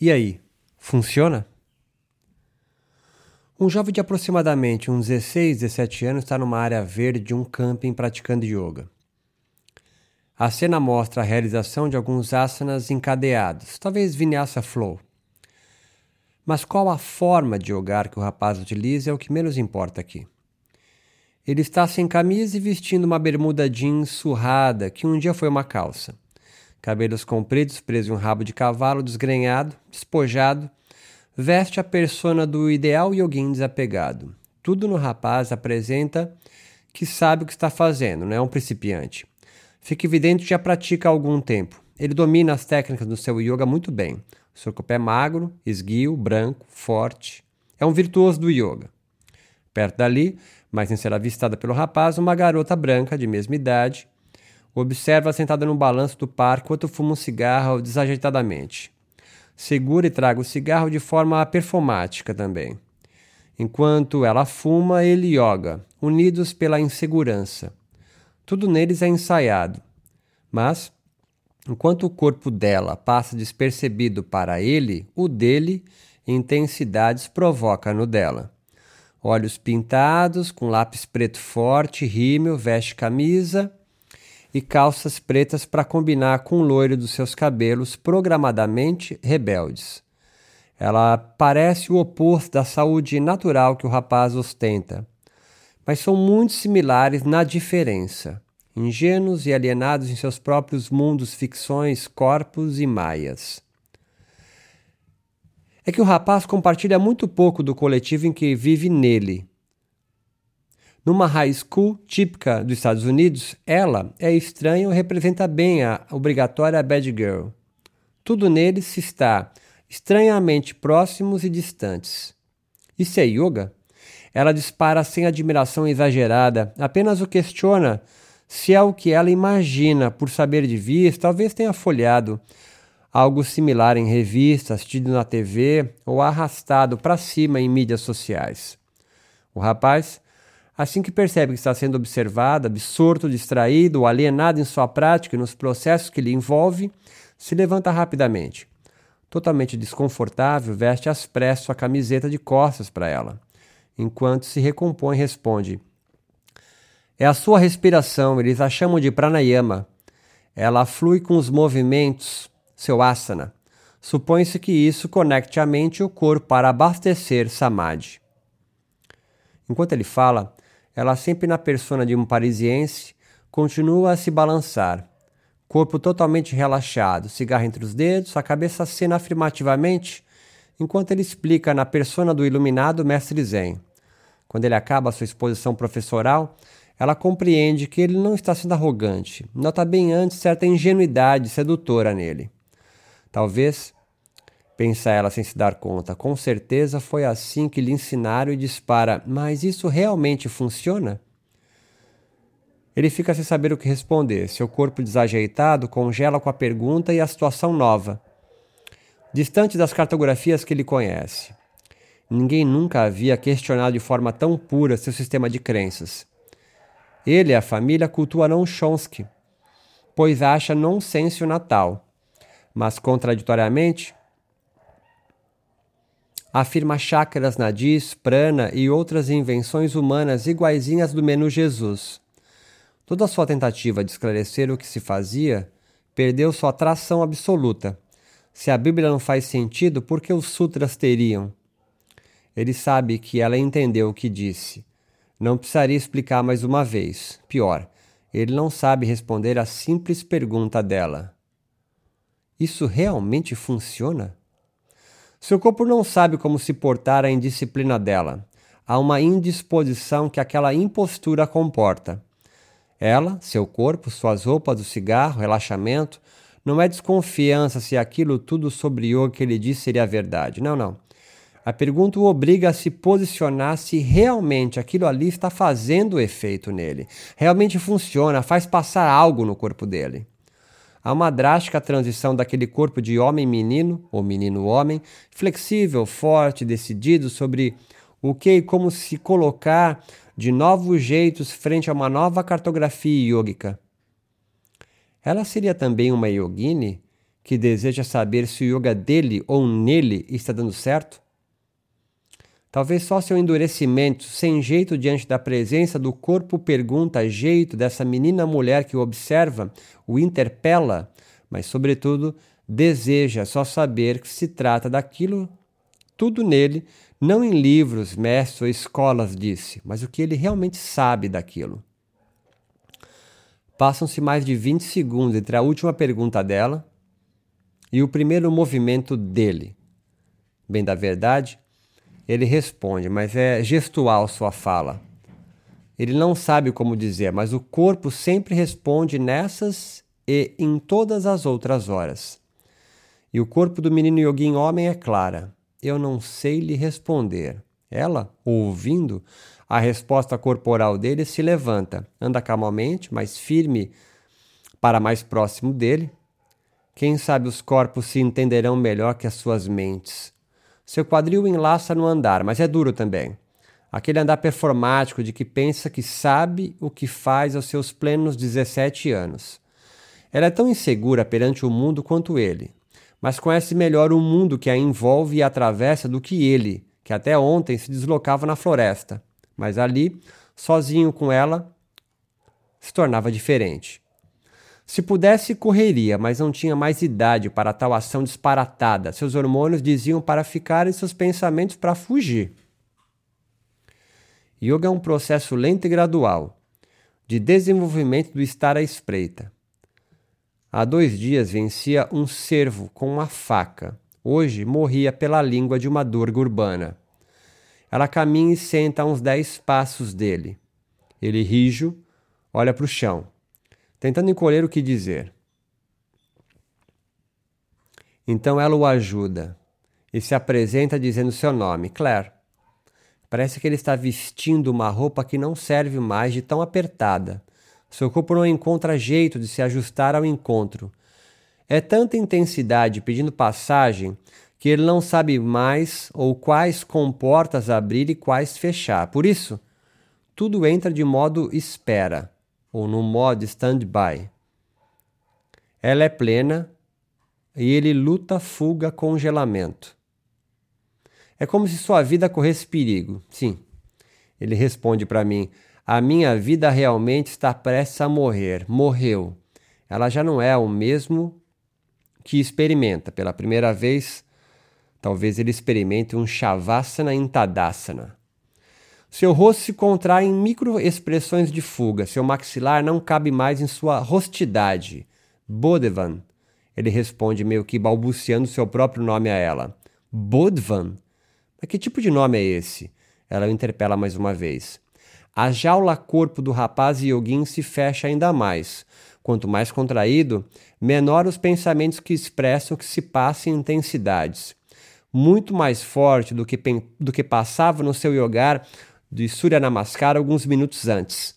E aí, funciona? Um jovem de aproximadamente uns 16, 17 anos está numa área verde de um camping praticando yoga. A cena mostra a realização de alguns asanas encadeados, talvez vinyasa flow. Mas qual a forma de yogar que o rapaz utiliza é o que menos importa aqui. Ele está sem camisa e vestindo uma bermuda jeans surrada que um dia foi uma calça. Cabelos compridos presos em um rabo de cavalo desgrenhado, despojado, veste a persona do ideal yoguin desapegado. Tudo no rapaz apresenta que sabe o que está fazendo, não é um principiante. Fica evidente que já pratica há algum tempo. Ele domina as técnicas do seu yoga muito bem. O seu corpo é magro, esguio, branco, forte. É um virtuoso do yoga. Perto dali, mas sem ser avistada pelo rapaz, uma garota branca de mesma idade observa sentada no balanço do parque enquanto fuma um cigarro desajeitadamente. Segura e traga o cigarro de forma performática também. Enquanto ela fuma, ele yoga, unidos pela insegurança. Tudo neles é ensaiado. Mas, enquanto o corpo dela passa despercebido para ele, o dele, intensidades provoca no dela. Olhos pintados, com lápis preto forte, rímel, veste camisa e calças pretas para combinar com o loiro dos seus cabelos programadamente rebeldes. Ela parece o oposto da saúde natural que o rapaz ostenta mas são muito similares na diferença. Ingênuos e alienados em seus próprios mundos, ficções, corpos e maias. É que o rapaz compartilha muito pouco do coletivo em que vive nele. Numa high school típica dos Estados Unidos, ela é estranha e representa bem a obrigatória bad girl. Tudo neles se está estranhamente próximos e distantes. Isso é yoga? Ela dispara sem admiração exagerada, apenas o questiona se é o que ela imagina por saber de vista, talvez tenha folhado algo similar em revistas, assistido na TV ou arrastado para cima em mídias sociais. O rapaz, assim que percebe que está sendo observado, absorto, distraído ou alienado em sua prática e nos processos que lhe envolve, se levanta rapidamente. Totalmente desconfortável, veste às pressas sua camiseta de costas para ela enquanto se recompõe, responde: É a sua respiração, eles a chamam de pranayama. Ela flui com os movimentos, seu asana. Supõe-se que isso conecte a mente e o corpo para abastecer samadhi. Enquanto ele fala, ela sempre na persona de um parisiense continua a se balançar, corpo totalmente relaxado, cigarro entre os dedos, a cabeça acena afirmativamente enquanto ele explica na persona do iluminado mestre Zen. Quando ele acaba sua exposição professoral, ela compreende que ele não está sendo arrogante, nota bem antes certa ingenuidade sedutora nele. Talvez, pensa ela sem se dar conta, com certeza foi assim que lhe ensinaram e dispara, mas isso realmente funciona? Ele fica sem saber o que responder. Seu corpo desajeitado congela com a pergunta e a situação nova distante das cartografias que ele conhece. Ninguém nunca havia questionado de forma tão pura seu sistema de crenças. Ele e a família cultuam Chomsky, pois acha nonsense o Natal, mas contraditoriamente afirma chakras nadis, prana e outras invenções humanas iguaizinhas do menu Jesus. Toda sua tentativa de esclarecer o que se fazia perdeu sua atração absoluta se a Bíblia não faz sentido, por que os sutras teriam? Ele sabe que ela entendeu o que disse. Não precisaria explicar mais uma vez. Pior, ele não sabe responder a simples pergunta dela. Isso realmente funciona? Seu corpo não sabe como se portar à indisciplina dela. Há uma indisposição que aquela impostura comporta. Ela, seu corpo, suas roupas, o cigarro, relaxamento, não é desconfiança se aquilo tudo sobre yoga que ele disse seria verdade. Não, não. A pergunta o obriga a se posicionar se realmente aquilo ali está fazendo efeito nele. Realmente funciona, faz passar algo no corpo dele. Há uma drástica transição daquele corpo de homem-menino, ou menino-homem, flexível, forte, decidido sobre o que e como se colocar de novos jeitos frente a uma nova cartografia yógica ela seria também uma yogini que deseja saber se o yoga dele ou nele está dando certo? Talvez só seu endurecimento, sem jeito diante da presença do corpo, pergunta jeito dessa menina mulher que o observa, o interpela, mas, sobretudo, deseja só saber que se trata daquilo, tudo nele, não em livros, mestres ou escolas, disse, mas o que ele realmente sabe daquilo. Passam-se mais de 20 segundos entre a última pergunta dela e o primeiro movimento dele. Bem da verdade, ele responde, mas é gestual sua fala. Ele não sabe como dizer, mas o corpo sempre responde nessas e em todas as outras horas. E o corpo do menino Yogin homem é clara. Eu não sei lhe responder. Ela, ouvindo, a resposta corporal dele se levanta, anda calmamente, mais firme para mais próximo dele, quem sabe os corpos se entenderão melhor que as suas mentes. Seu quadril enlaça no andar, mas é duro também. Aquele andar performático de que pensa que sabe o que faz aos seus plenos 17 anos. Ela é tão insegura perante o mundo quanto ele, mas conhece melhor o mundo que a envolve e atravessa do que ele, que até ontem se deslocava na floresta, mas ali, sozinho com ela, se tornava diferente. Se pudesse, correria, mas não tinha mais idade para tal ação disparatada. Seus hormônios diziam para ficar e seus pensamentos para fugir. Yoga é um processo lento e gradual, de desenvolvimento do estar à espreita. Há dois dias vencia um cervo com uma faca. Hoje morria pela língua de uma durga urbana. Ela caminha e senta a uns dez passos dele. Ele rijo, olha para o chão tentando encolher o que dizer. Então ela o ajuda e se apresenta dizendo seu nome, Claire. Parece que ele está vestindo uma roupa que não serve mais de tão apertada. Seu corpo não encontra jeito de se ajustar ao encontro. É tanta intensidade pedindo passagem que ele não sabe mais ou quais comportas abrir e quais fechar. Por isso, tudo entra de modo espera ou no modo stand-by. Ela é plena e ele luta, fuga, congelamento. É como se sua vida corresse perigo. Sim. Ele responde para mim: A minha vida realmente está prestes a morrer. Morreu. Ela já não é o mesmo que experimenta pela primeira vez. Talvez ele experimente um Shavasana em Tadasana. Seu rosto se contrai em microexpressões de fuga. Seu maxilar não cabe mais em sua rostidade. Bodevan. Ele responde meio que balbuciando seu próprio nome a ela. Bodvan? Mas que tipo de nome é esse? Ela o interpela mais uma vez. A jaula corpo do rapaz Yogin se fecha ainda mais. Quanto mais contraído, menor os pensamentos que expressam que se passa em intensidades. Muito mais forte do que, do que passava no seu yogar de Surya Namaskar alguns minutos antes.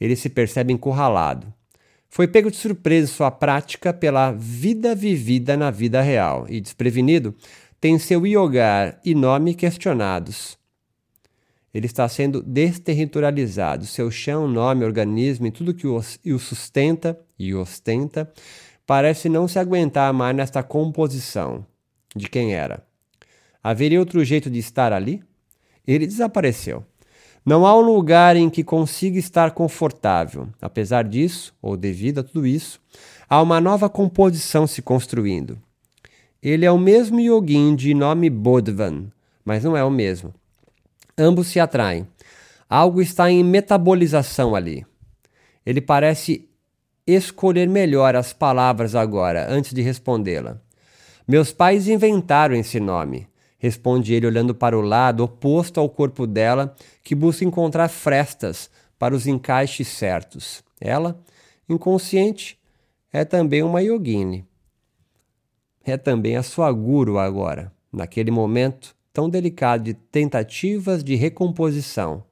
Ele se percebe encurralado. Foi pego de surpresa sua prática pela vida vivida na vida real e, desprevenido, tem seu yoga e nome questionados. Ele está sendo desterritorializado. Seu chão, nome, organismo e tudo que o sustenta e ostenta parece não se aguentar mais nesta composição de quem era. Haveria outro jeito de estar ali? Ele desapareceu. Não há um lugar em que consiga estar confortável. Apesar disso, ou devido a tudo isso, há uma nova composição se construindo. Ele é o mesmo yogin de nome Bodvan, mas não é o mesmo. Ambos se atraem. Algo está em metabolização ali. Ele parece escolher melhor as palavras agora, antes de respondê-la. Meus pais inventaram esse nome responde ele olhando para o lado oposto ao corpo dela, que busca encontrar frestas para os encaixes certos. Ela, inconsciente, é também uma yogini. É também a sua guru agora, naquele momento tão delicado de tentativas de recomposição.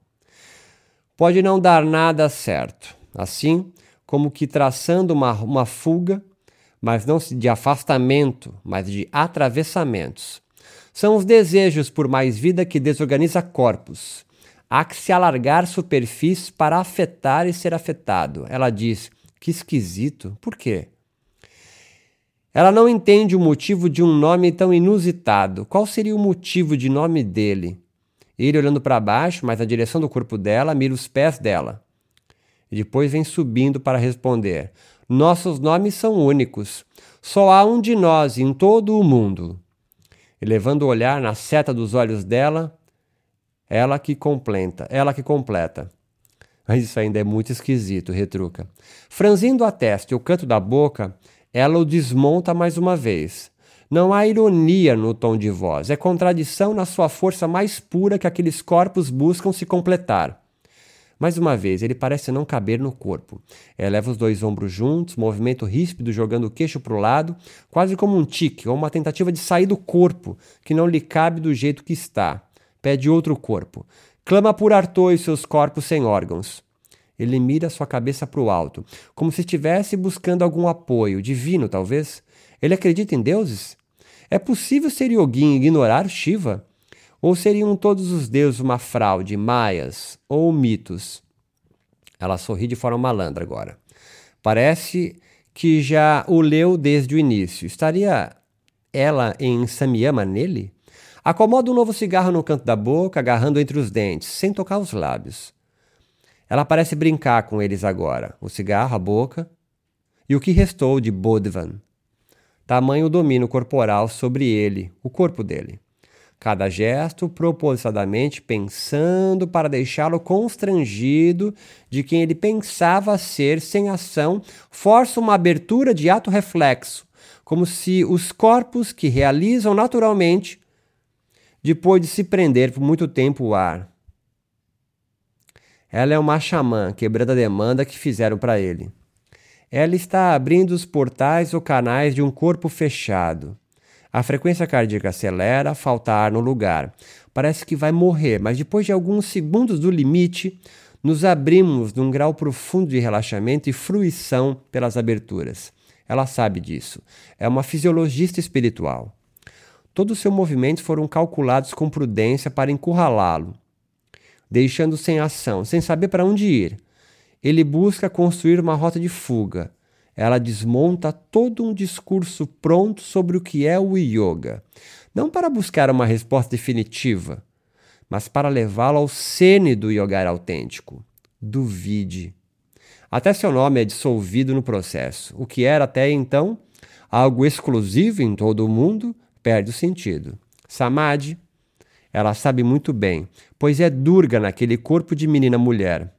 Pode não dar nada certo, assim como que traçando uma, uma fuga, mas não de afastamento, mas de atravessamentos. São os desejos por mais vida que desorganiza corpos. Há que se alargar superfícies para afetar e ser afetado. Ela diz: Que esquisito. Por quê? Ela não entende o motivo de um nome tão inusitado. Qual seria o motivo de nome dele? Ele olhando para baixo, mas na direção do corpo dela, mira os pés dela. E depois vem subindo para responder: Nossos nomes são únicos. Só há um de nós em todo o mundo. E levando o olhar na seta dos olhos dela, ela que completa, ela que completa. Mas isso ainda é muito esquisito, retruca. Franzindo a testa e o canto da boca, ela o desmonta mais uma vez. Não há ironia no tom de voz, é contradição na sua força mais pura que aqueles corpos buscam se completar. Mais uma vez, ele parece não caber no corpo. Eleva os dois ombros juntos, movimento ríspido jogando o queixo para o lado, quase como um tique ou uma tentativa de sair do corpo, que não lhe cabe do jeito que está. Pede outro corpo. Clama por Arthur e seus corpos sem órgãos. Ele mira sua cabeça para o alto, como se estivesse buscando algum apoio, divino talvez. Ele acredita em deuses? É possível ser Yogin ignorar Shiva? Ou seriam todos os deuses uma fraude, maias ou mitos? Ela sorri de forma malandra agora. Parece que já o leu desde o início. Estaria ela em Samyama nele? Acomoda um novo cigarro no canto da boca, agarrando entre os dentes, sem tocar os lábios. Ela parece brincar com eles agora, o cigarro, a boca e o que restou de Bodvan. Tamanho domínio corporal sobre ele, o corpo dele. Cada gesto propositadamente pensando para deixá-lo constrangido de quem ele pensava ser sem ação, força uma abertura de ato reflexo, como se os corpos que realizam naturalmente, depois de se prender por muito tempo o ar, ela é uma xamã, quebrando a demanda que fizeram para ele. Ela está abrindo os portais ou canais de um corpo fechado. A frequência cardíaca acelera, falta ar no lugar. Parece que vai morrer, mas depois de alguns segundos do limite, nos abrimos num grau profundo de relaxamento e fruição pelas aberturas. Ela sabe disso. É uma fisiologista espiritual. Todos os seus movimentos foram calculados com prudência para encurralá-lo deixando sem ação, sem saber para onde ir. Ele busca construir uma rota de fuga. Ela desmonta todo um discurso pronto sobre o que é o yoga, não para buscar uma resposta definitiva, mas para levá-lo ao cene do yoga autêntico. Duvide. Até seu nome é dissolvido no processo. O que era até então algo exclusivo em todo o mundo perde o sentido. Samadhi ela sabe muito bem, pois é Durga naquele corpo de menina mulher.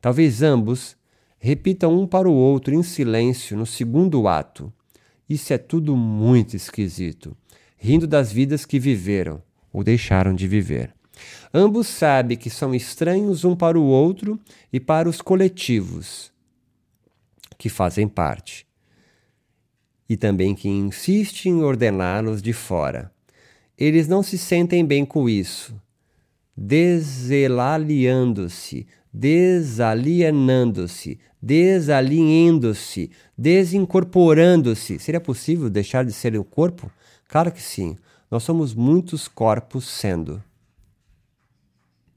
Talvez ambos repitam um para o outro em silêncio no segundo ato. Isso é tudo muito esquisito, rindo das vidas que viveram ou deixaram de viver. Ambos sabem que são estranhos um para o outro e para os coletivos que fazem parte, e também que insistem em ordená-los de fora eles não se sentem bem com isso. Deselaliando-se, desalienando-se, desalinhando-se, desincorporando-se. Seria possível deixar de ser o corpo? Claro que sim. Nós somos muitos corpos sendo.